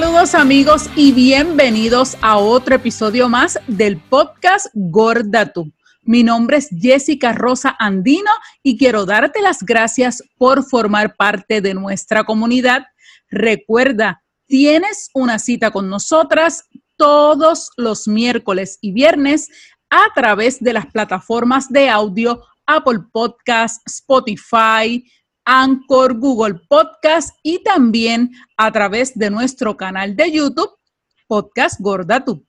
Saludos amigos y bienvenidos a otro episodio más del podcast Gorda Tú. Mi nombre es Jessica Rosa Andino y quiero darte las gracias por formar parte de nuestra comunidad. Recuerda, tienes una cita con nosotras todos los miércoles y viernes a través de las plataformas de audio Apple Podcast, Spotify, Anchor, Google Podcast y también a través de nuestro canal de YouTube, Podcast Gorda Tú.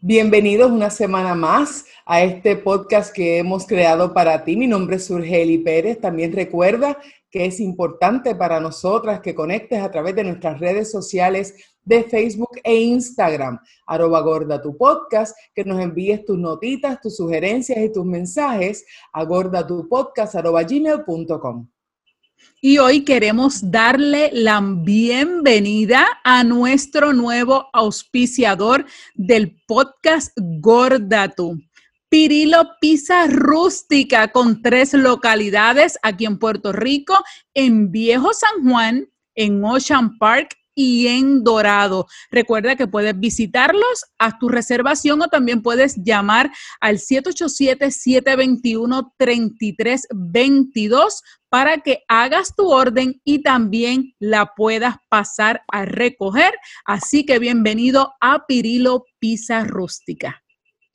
Bienvenidos una semana más a este podcast que hemos creado para ti. Mi nombre es Surgeli Pérez. También recuerda que es importante para nosotras que conectes a través de nuestras redes sociales de Facebook e Instagram, arroba gorda tu podcast, que nos envíes tus notitas, tus sugerencias y tus mensajes a gordatupodcast arroba gmail.com. Y hoy queremos darle la bienvenida a nuestro nuevo auspiciador del podcast Gordatu. Pirilo Pizza Rústica con tres localidades aquí en Puerto Rico, en Viejo San Juan, en Ocean Park y en Dorado. Recuerda que puedes visitarlos, haz tu reservación o también puedes llamar al 787-721-3322 para que hagas tu orden y también la puedas pasar a recoger. Así que bienvenido a Pirilo Pizza Rústica.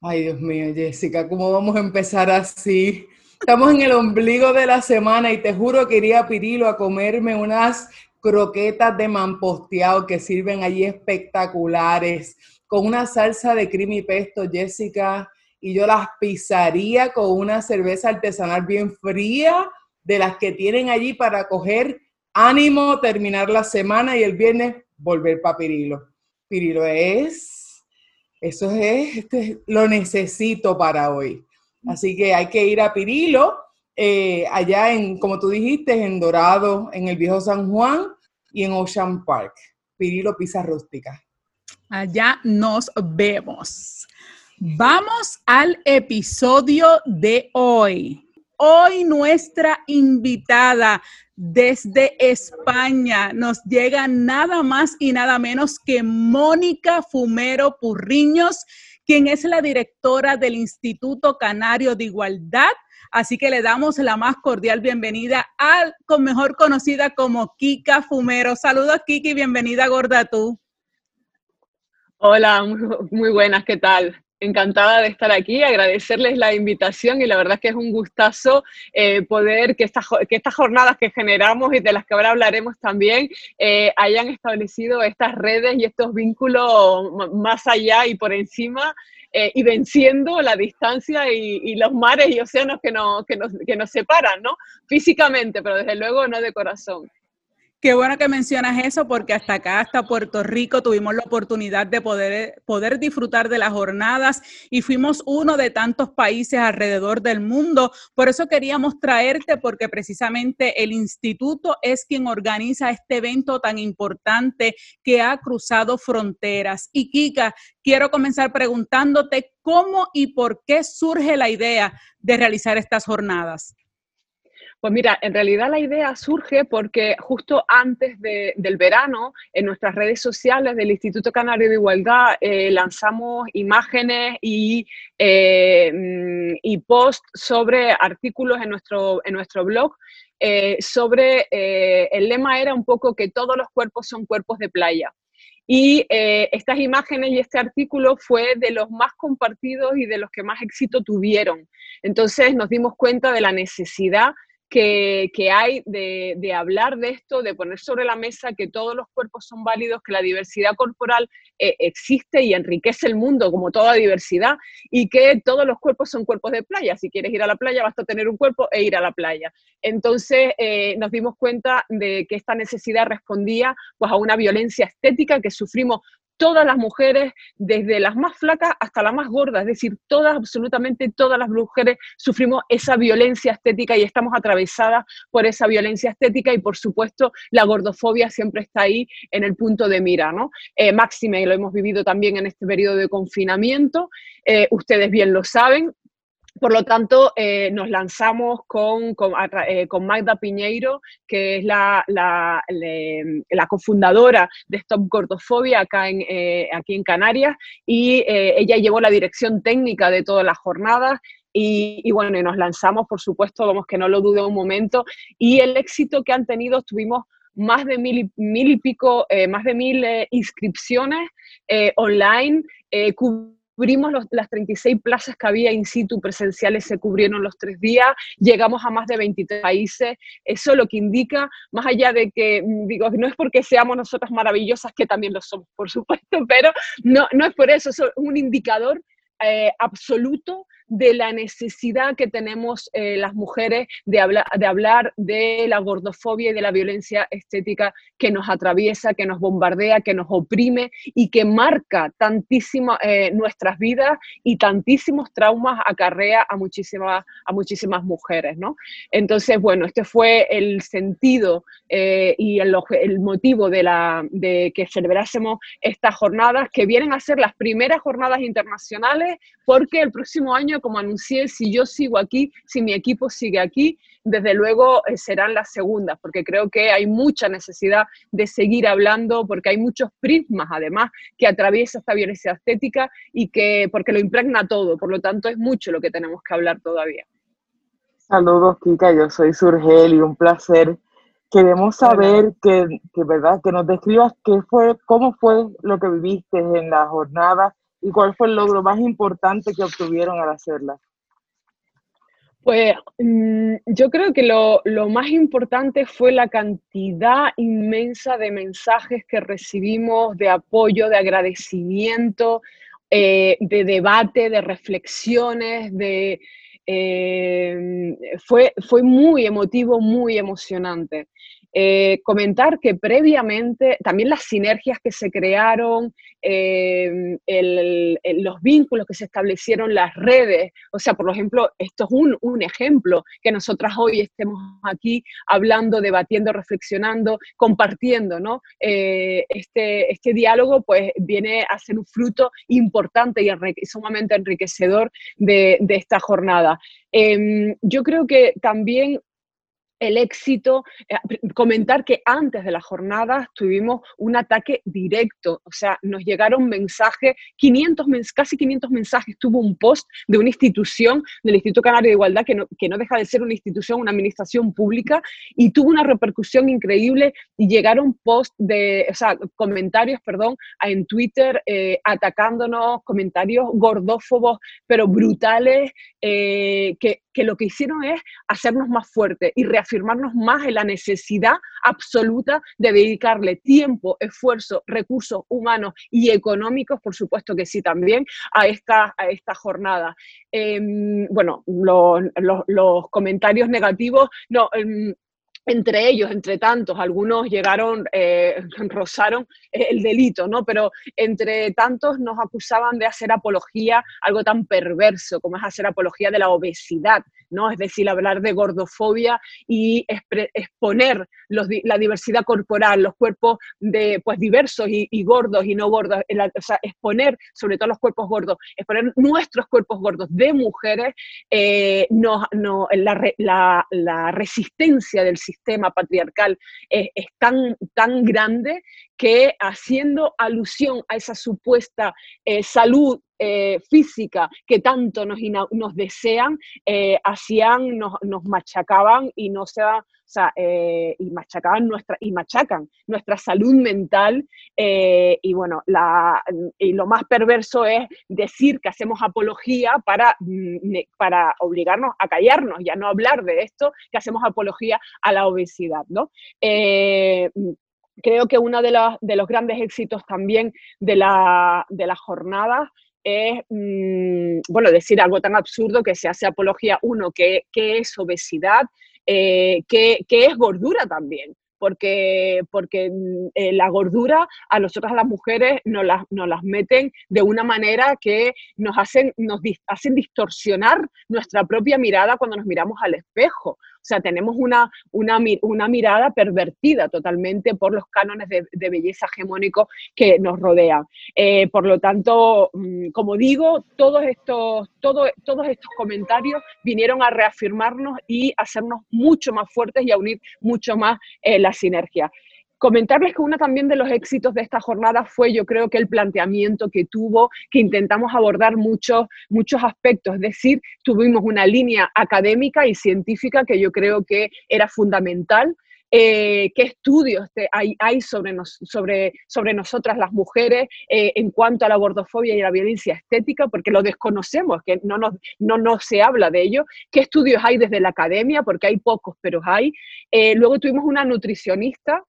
Ay, Dios mío, Jessica, ¿cómo vamos a empezar así? Estamos en el ombligo de la semana y te juro que iría a Pirilo a comerme unas croquetas de mamposteado que sirven allí espectaculares, con una salsa de creamy pesto, Jessica, y yo las pisaría con una cerveza artesanal bien fría, de las que tienen allí para coger ánimo, terminar la semana y el viernes volver para Pirilo. Pirilo es, eso es, este, lo necesito para hoy. Así que hay que ir a Pirilo eh, allá en, como tú dijiste, en Dorado, en el Viejo San Juan y en Ocean Park. Pirilo Pizza Rústica. Allá nos vemos. Vamos al episodio de hoy. Hoy nuestra invitada desde España nos llega nada más y nada menos que Mónica Fumero Purriños, quien es la directora del Instituto Canario de Igualdad Así que le damos la más cordial bienvenida al con mejor conocida como Kika Fumero. Saludos Kiki, bienvenida Gorda tú. Hola, muy, buenas, ¿qué tal? Encantada de estar aquí, agradecerles la invitación y la verdad que es un gustazo eh, poder que, que estas jornadas que generamos y de las que ahora hablaremos también eh, hayan establecido estas redes y estos vínculos más allá y por encima eh, y venciendo la distancia y, los mares y océanos que, que, nos, que nos separan, ¿no? Físicamente, pero desde luego no de corazón. Qué bueno que mencionas eso porque hasta acá, hasta Puerto Rico, tuvimos la oportunidad de poder, poder disfrutar de las jornadas y fuimos uno de tantos países alrededor del mundo. Por eso queríamos traerte porque precisamente el instituto es quien organiza este evento tan importante que ha cruzado fronteras. Y Kika, quiero comenzar preguntándote cómo y por qué surge la idea de realizar estas jornadas. Pues mira, en realidad la idea surge porque justo antes del verano, en nuestras redes sociales del Instituto Canario de Igualdad, eh, lanzamos imágenes y, eh, mm, y posts sobre artículos en nuestro, en nuestro blog. Eh, sobre el lema era un poco que todos los cuerpos son cuerpos de playa. Y estas imágenes y este artículo fue de los más compartidos y de los que más éxito tuvieron. Entonces nos dimos cuenta de la necesidad que, hay de, hablar de esto, de poner sobre la mesa que todos los cuerpos son válidos, que la diversidad corporal eh, existe y enriquece el mundo como toda diversidad y que todos los cuerpos son cuerpos de playa. Si quieres ir a la playa, basta tener un cuerpo e ir a la playa. Entonces eh, nos dimos cuenta de que esta necesidad respondía pues, a una violencia estética que sufrimos todas las mujeres, desde las más flacas hasta las más gordas, es decir, todas, absolutamente todas las mujeres sufrimos esa violencia estética y estamos atravesadas por esa violencia estética y por supuesto la gordofobia siempre está ahí en el punto de mira, ¿no? Eh, máxime, y lo hemos vivido también en este periodo de confinamiento, eh, ustedes bien lo saben, por lo tanto, eh, nos lanzamos con, eh, con, Magda Piñeiro, que es la, la, la, cofundadora de Stop Gordofobia acá en, eh, aquí en Canarias, y ella llevó la dirección técnica de todas las jornadas. Y, y, bueno, nos lanzamos, por supuesto, vamos que no lo dude un momento, y el éxito que han tenido, tuvimos más de mil, mil y pico, más de mil inscripciones online, cubrimos las 36 plazas que había in situ presenciales, se cubrieron los tres días, llegamos a más de 23 países. Eso lo que indica, más allá de que, mm, digo, no es porque seamos nosotras maravillosas, que también lo somos, por supuesto, pero no, no es por eso, es un indicador eh, absoluto de la necesidad que tenemos eh, las mujeres de, de hablar de la gordofobia y de la violencia estética que nos atraviesa, que nos bombardea, que nos oprime y que marca tantísimo eh, nuestras vidas y tantísimos traumas acarrea a muchísimas, a muchísimas mujeres. ¿no? Entonces, bueno, este fue el sentido eh, y el, el, motivo de, la, de que celebrásemos estas jornadas, que vienen a ser las primeras jornadas internacionales, porque el próximo año como anuncié, si yo sigo aquí, si mi equipo sigue aquí, desde luego eh, serán las segundas, porque creo que hay mucha necesidad de seguir hablando, porque hay muchos prismas, además, que atraviesa esta violencia estética y que, porque lo impregna todo, por lo tanto es mucho lo que tenemos que hablar todavía. Saludos, Kika, yo soy Surgel y un placer. Queremos saber que, que, ¿verdad? que nos describas qué fue, cómo fue lo que viviste en la jornada y cuál fue el logro más importante que obtuvieron al hacerla? Pues mm, yo creo que lo, más importante fue la cantidad inmensa de mensajes que recibimos de apoyo, de agradecimiento, eh, de debate, de reflexiones, de, eh, fue, fue muy emotivo, muy emocionante. Eh, comentar que previamente también las sinergias que se crearon, eh, los vínculos que se establecieron, las redes, o sea, por ejemplo, esto es un, un ejemplo, que nosotras hoy estemos aquí hablando, debatiendo, reflexionando, compartiendo, ¿no? Eh, este, este diálogo pues viene a ser un fruto importante y sumamente enriquecedor de, esta jornada. Em, yo creo que también el éxito, eh, comentar que antes de la jornada tuvimos un ataque directo, o sea, nos llegaron mensajes, 500, casi 500 mensajes, tuvo un post de una institución, del Instituto Canario de Igualdad, que no, que no deja de ser una institución, una administración pública, y tuvo una repercusión increíble y llegaron post de, o sea, comentarios, perdón, en Twitter eh, atacándonos, comentarios gordófobos, pero brutales, eh, que, que lo que hicieron es hacernos más fuertes y reafirmarnos más en la necesidad absoluta de dedicarle tiempo, esfuerzo, recursos humanos y económicos, por supuesto que sí también, a esta, a esta jornada. Em, bueno, los comentarios negativos, no, em, entre ellos, entre tantos, algunos llegaron, eh, rozaron el delito, ¿no? Pero entre tantos nos acusaban de hacer apología, algo tan perverso como es hacer apología de la obesidad, ¿no? Es decir, hablar de gordofobia y exponer la diversidad corporal, los cuerpos de, pues, diversos y, gordos y no gordos, o sea, exponer sobre todo los cuerpos gordos, exponer nuestros cuerpos gordos de mujeres, eh, la, la resistencia del sistema sistema patriarcal es, tan, tan grande que haciendo alusión a esa supuesta eh, salud eh, física que tanto nos, nos desean, eh, hacían, nos, nos, machacaban y no se y machacaban nuestra, y machacan nuestra salud mental. y bueno, y lo más perverso es decir que hacemos apología para, mm, para obligarnos a callarnos, ya no hablar de esto, que hacemos apología a la obesidad, ¿no? creo que uno de, los, grandes éxitos también de la, de jornada es, mm, bueno, decir algo tan absurdo que se hace apología, uno, que, es obesidad, eh, que, es gordura también porque, porque mm, eh, la gordura a nosotras las mujeres nos las, nos las meten de una manera que nos hacen, nos hacen distorsionar nuestra propia mirada cuando nos miramos al espejo. Sea, tenemos una, una, una mirada pervertida totalmente por los cánones de, belleza hegemónicos que nos rodean. Eh, por lo tanto, mm, como digo, todos estos, todos estos comentarios vinieron a reafirmarnos y hacernos mucho más fuertes y a unir mucho más eh, la sinergia. Comentarles que uno también de los éxitos de esta jornada fue, yo creo que el planteamiento que tuvo, que intentamos abordar muchos, muchos aspectos, es decir, tuvimos una línea académica y científica que yo creo que era fundamental, eh, qué estudios hay, hay sobre, sobre, sobre, nosotras las mujeres eh, en cuanto a la gordofobia y la violencia estética, porque lo desconocemos, que no, nos, no, no se habla de ello, qué estudios hay desde la academia, porque hay pocos, pero hay. Eh, luego tuvimos una nutricionista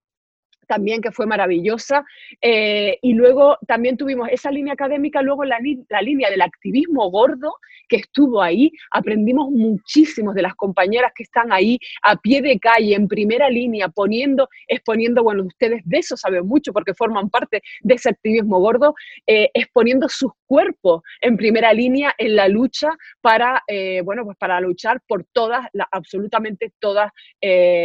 también que fue maravillosa. Eh, y luego también tuvimos esa línea académica, luego la, la, línea del activismo gordo que estuvo ahí. Aprendimos muchísimo de las compañeras que están ahí a pie de calle, en primera línea, poniendo, exponiendo, bueno, ustedes de eso saben mucho porque forman parte de ese activismo gordo, eh, exponiendo sus cuerpos en primera línea en la lucha para, eh, bueno, pues para luchar por todas, absolutamente todas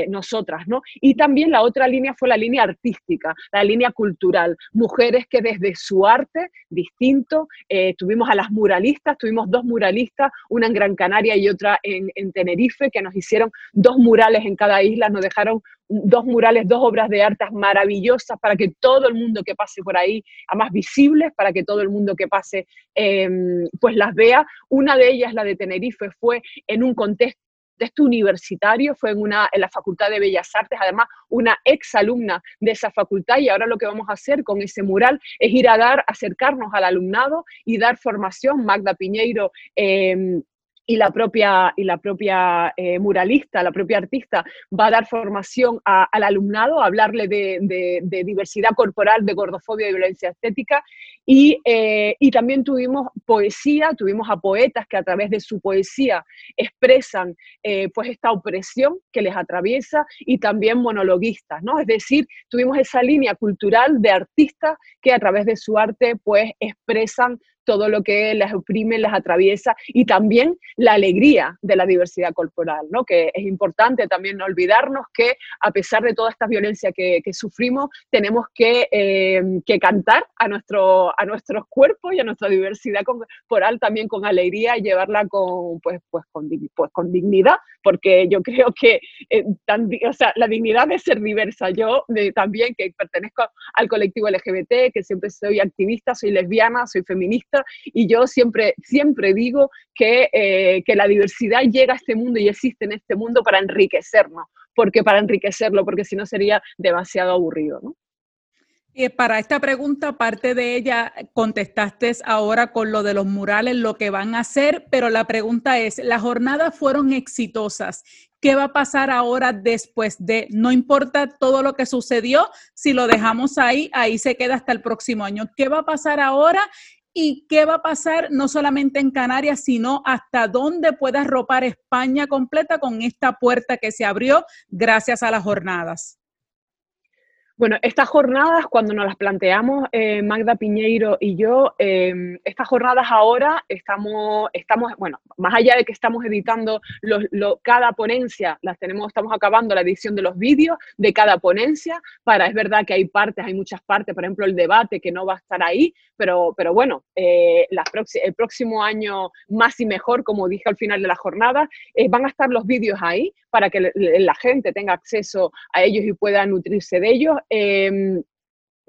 nosotras, ¿no? Y también la otra línea fue la línea artística, la línea cultural, mujeres que desde su arte distinto, eh, tuvimos a las muralistas, tuvimos dos muralistas, una en Gran Canaria y otra en, Tenerife, que nos hicieron dos murales en cada isla, nos dejaron dos murales, dos obras de arte maravillosas para que todo el mundo que pase por ahí, además visibles, para que todo el mundo que pase em, pues las vea. Una de ellas, la de Tenerife, fue en un contexto texto universitario, fue en, una, en la Facultad de Bellas Artes, además una ex alumna de esa facultad y ahora lo que vamos a hacer con ese mural es ir a dar, acercarnos al alumnado y dar formación. Magda Piñeiro em, y la propia, y la propia eh, muralista, la propia artista, va a dar formación al alumnado, a hablarle de, diversidad corporal, de gordofobia y violencia estética. Y, eh, también tuvimos poesía, tuvimos a poetas que a través de su poesía expresan eh, pues esta opresión que les atraviesa y también monologuistas, ¿no? Es decir, tuvimos esa línea cultural de artistas que a través de su arte pues expresan todo lo que las oprime, las atraviesa y también la alegría de la diversidad corporal, ¿no? que es importante también no olvidarnos que a pesar de toda esta violencia que, sufrimos, tenemos eh, que, cantar a, nuestro, a nuestros cuerpos y a nuestra diversidad corporal también con alegría y llevarla con, pues, pues, con, pues, con dignidad, porque yo creo que eh, o sea, la dignidad de ser diversa, yo también que pertenezco al colectivo LGBT, que siempre soy activista, soy lesbiana, soy feminista, y yo siempre, siempre digo que, eh, que la diversidad llega a este mundo y existe en este mundo para enriquecernos, porque para enriquecerlo, porque si no sería demasiado aburrido, ¿no? Y para esta pregunta, parte de ella contestaste ahora con lo de los murales, lo que van a hacer, pero la pregunta es, las jornadas fueron exitosas. ¿Qué va a pasar ahora después de, no importa todo lo que sucedió, si lo dejamos ahí, ahí se queda hasta el próximo año? ¿Qué va a pasar ahora y qué va a pasar no solamente en Canarias, sino hasta dónde pueda ropar España completa con esta puerta que se abrió gracias a las jornadas. Bueno, estas jornadas, cuando nos las planteamos eh, Magda Piñeiro y yo, em, estas jornadas ahora estamos, estamos, bueno, más allá de que estamos editando cada ponencia, las tenemos, estamos acabando la edición de los vídeos de cada ponencia, para, es verdad que hay partes, hay muchas partes, por ejemplo, el debate que no va a estar ahí, pero, pero bueno, eh, el próximo año más y mejor, como dije al final de la jornada, eh, van a estar los vídeos ahí para que la gente tenga acceso a ellos y pueda nutrirse de ellos Em,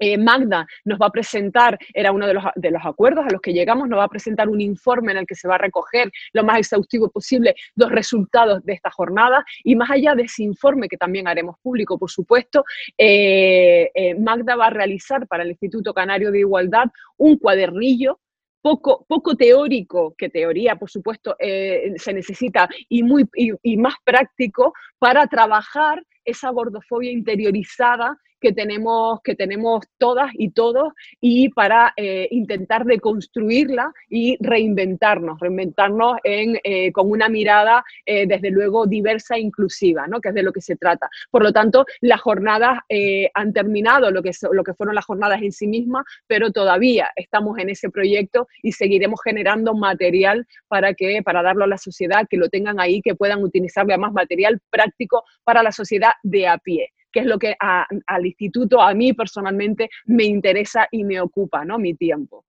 eh, Magda nos va a presentar, era uno de los, de los, acuerdos a los que llegamos, nos va a presentar un informe en el que se va a recoger lo más exhaustivo posible los resultados de esta jornada. Y más allá de ese informe que también haremos público, por supuesto, eh, eh, Magda va a realizar para el Instituto Canario de Igualdad un cuadernillo poco, poco teórico, que teoría, por supuesto, se necesita, y, muy, y más práctico para trabajar esa gordofobia interiorizada que tenemos, que tenemos todas y todos y para eh, intentar deconstruirla y reinventarnos, reinventarnos en, eh, con una mirada desde luego diversa e inclusiva, ¿no? que es de lo que se trata. Por lo tanto, las jornadas han terminado, lo que, lo que fueron las jornadas en sí mismas, pero todavía estamos en ese proyecto y seguiremos generando material para, que, para darlo a la sociedad, que lo tengan ahí, que puedan utilizarlo más material práctico para la sociedad de a pie que es lo que al instituto, a mí personalmente, me interesa y me ocupa, ¿no? Mi tiempo.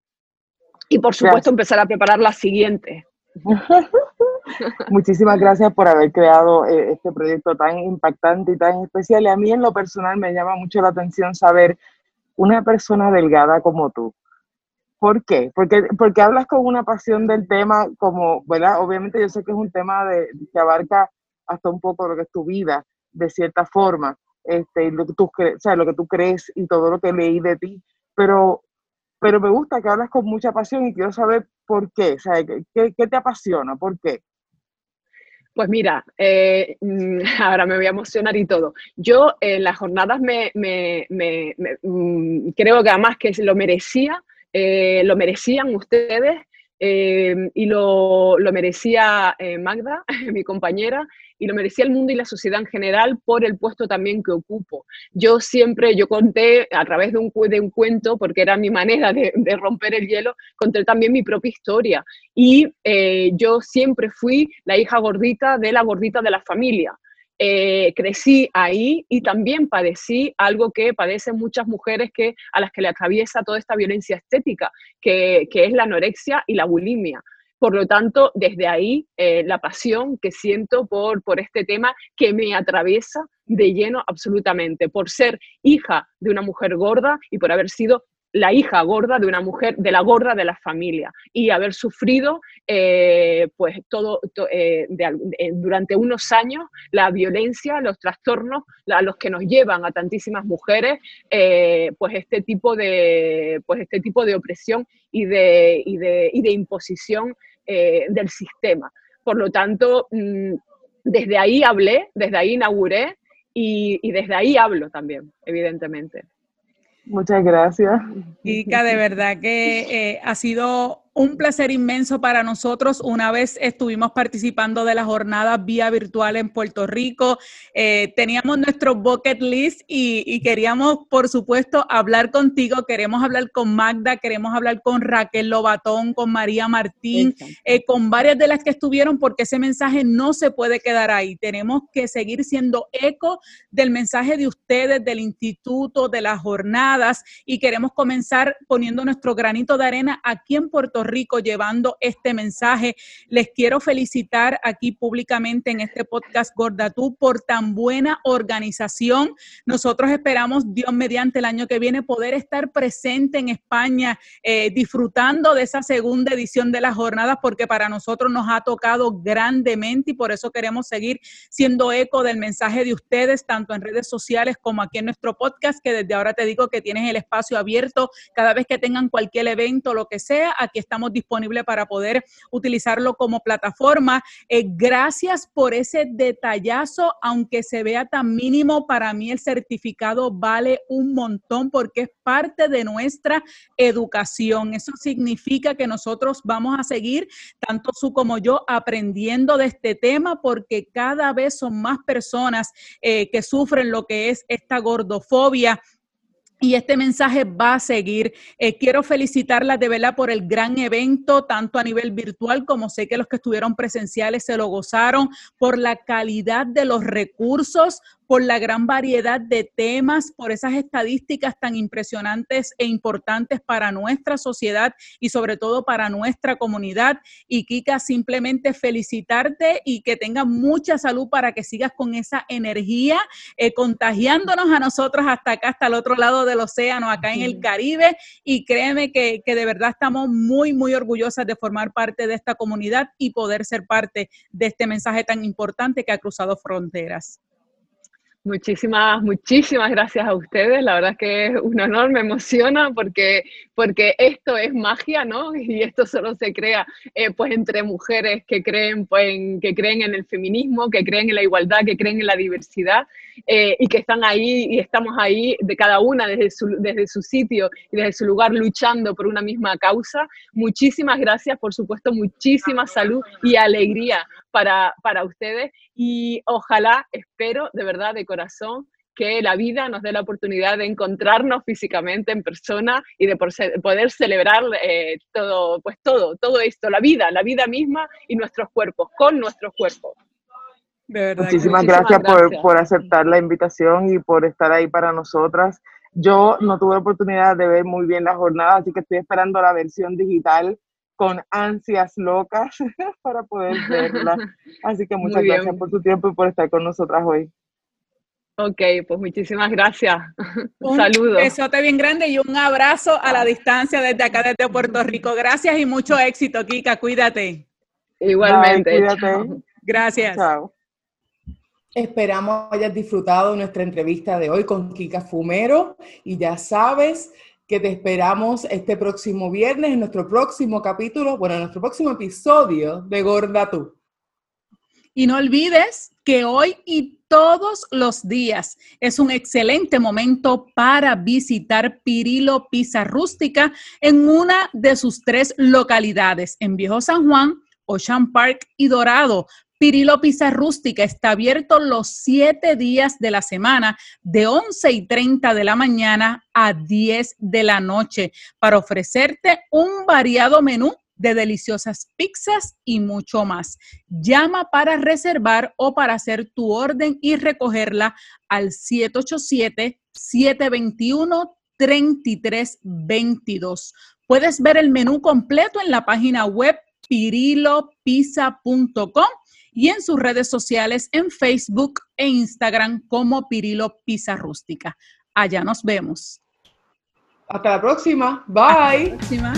Y por supuesto empezar a preparar la siguiente. Muchísimas gracias por haber creado eh, este proyecto tan impactante y tan especial. Y a mí en lo personal me llama mucho la atención saber una persona delgada como tú. ¿Por qué? Porque, porque hablas con una pasión del tema, como, ¿verdad? Obviamente yo sé que es un tema de, que abarca hasta un poco lo que es tu vida, de cierta forma, este, lo que tú o sea, lo que tú crees y todo lo que leí de ti, pero, pero me gusta que hablas con mucha pasión y quiero saber por qué, o sea, ¿qué, te apasiona? ¿Por qué? Pues mira, eh, mm, ahora me voy a emocionar y todo. Yo en las jornadas me, me, me, mm, creo que además que lo merecía, eh, lo merecían ustedes eh, y lo, lo merecía Magda, mi compañera, y lo merecía el mundo y la sociedad en general por el puesto también que ocupo. Yo siempre, yo conté a través de un, de un cuento, porque era mi manera de, romper el hielo, conté también mi propia historia. Y eh, yo siempre fui la hija gordita de la gordita de la familia. Eh, crecí ahí y también padecí algo que padecen muchas mujeres que, a las que le atraviesa toda esta violencia estética, que, que es la anorexia y la bulimia. Por lo tanto, desde ahí, eh, la pasión que siento por, por este tema que me atraviesa de lleno absolutamente, por ser hija de una mujer gorda y por haber sido la hija gorda de una mujer, de la gorda de la familia, y haber sufrido eh, pues todo, eh, durante unos años la violencia, los trastornos a los que nos llevan a tantísimas mujeres, pues este tipo de, pues este tipo de opresión y de, y de, y de imposición eh, del sistema. Por lo tanto, mm, desde ahí hablé, desde ahí inauguré y, y desde ahí hablo también, evidentemente. Muchas gracias. Kika, de verdad que eh, ha sido un placer inmenso para nosotros. Una vez estuvimos participando de la jornada vía virtual en Puerto Rico, eh, teníamos nuestro bucket list y, queríamos, por supuesto, hablar contigo. Queremos hablar con Magda, queremos hablar con Raquel Lobatón, con María Martín, eh, con varias de las que estuvieron, porque ese mensaje no se puede quedar ahí. Tenemos que seguir siendo eco del mensaje de ustedes, del instituto, de las jornadas y queremos comenzar poniendo nuestro granito de arena aquí en Puerto Rico llevando este mensaje. Les quiero felicitar aquí públicamente en este podcast Gorda Tú por tan buena organización. Nosotros esperamos, Dios mediante el año que viene, poder estar presente en España eh, disfrutando de esa segunda edición de las jornadas porque para nosotros nos ha tocado grandemente y por eso queremos seguir siendo eco del mensaje de ustedes, tanto en redes sociales como aquí en nuestro podcast, que desde ahora te digo que tienes el espacio abierto cada vez que tengan cualquier evento, lo que sea, aquí está estamos disponibles para poder utilizarlo como plataforma. Eh, gracias por ese detallazo, aunque se vea tan mínimo, para mí el certificado vale un montón porque es parte de nuestra educación. Eso significa que nosotros vamos a seguir, tanto su como yo, aprendiendo de este tema porque cada vez son más personas eh, que sufren lo que es esta gordofobia y este mensaje va a seguir. Eh, quiero felicitarlas de verdad por el gran evento, tanto a nivel virtual como sé que los que estuvieron presenciales se lo gozaron, por la calidad de los recursos, por la gran variedad de temas, por esas estadísticas tan impresionantes e importantes para nuestra sociedad y sobre todo para nuestra comunidad. Y Kika, simplemente felicitarte y que tengas mucha salud para que sigas con esa energía, eh, contagiándonos a nosotros hasta acá, hasta el otro lado del océano, acá en el Caribe. Y créeme que, que de verdad estamos muy, muy orgullosas de formar parte de esta comunidad y poder ser parte de este mensaje tan importante que ha cruzado fronteras. Muchísimas, muchísimas gracias a ustedes. La verdad es que es un honor, me emociona porque, porque esto es magia, ¿no? Y esto solo se crea eh, pues entre mujeres que creen, pues, en, que creen en el feminismo, que creen en la igualdad, que creen en la diversidad eh, y que están ahí y estamos ahí de cada una desde su, desde su sitio y desde su lugar luchando por una misma causa. Muchísimas gracias, por supuesto, muchísima salud y alegría para, para ustedes y ojalá, espero de verdad, de corazón, que la vida nos dé la oportunidad de encontrarnos físicamente en persona y de poder celebrar eh, todo, pues todo, todo esto, la vida, la vida misma y nuestros cuerpos, con nuestros cuerpos. muchísimas, gracias, Por, por, aceptar la invitación y por estar ahí para nosotras. Yo no tuve la oportunidad de ver muy bien la jornada, así que estoy esperando la versión digital con ansias locas para poder verla. Así que muchas gracias por tu tiempo y por estar con nosotras hoy. Ok, pues muchísimas gracias. Un saludo. Un besote bien grande y un abrazo a la distancia desde acá, desde Puerto Rico. Gracias y mucho éxito, Kika. Cuídate. Igualmente. cuídate. Gracias. Chao. Esperamos hayas disfrutado nuestra entrevista de hoy con Kika Fumero y ya sabes que te esperamos este próximo viernes en nuestro próximo capítulo, bueno, en nuestro próximo episodio de Gorda Tú. Y no olvides que hoy y todos los días es un excelente momento para visitar Pirilo Pizza Rústica en una de sus tres localidades, en Viejo San Juan, Ocean Park y Dorado, Pirilo Pizza Rústica está abierto los siete días de la semana, de 11 y 30 de la mañana a 10 de la noche, para ofrecerte un variado menú de deliciosas pizzas y mucho más. Llama para reservar o para hacer tu orden y recogerla al 787-721-3322. Puedes ver el menú completo en la página web pirilopizza.com y en sus redes sociales en Facebook e Instagram como Pirilo Pizza Rústica. Allá nos vemos. Hasta la próxima. Bye. Hasta la próxima.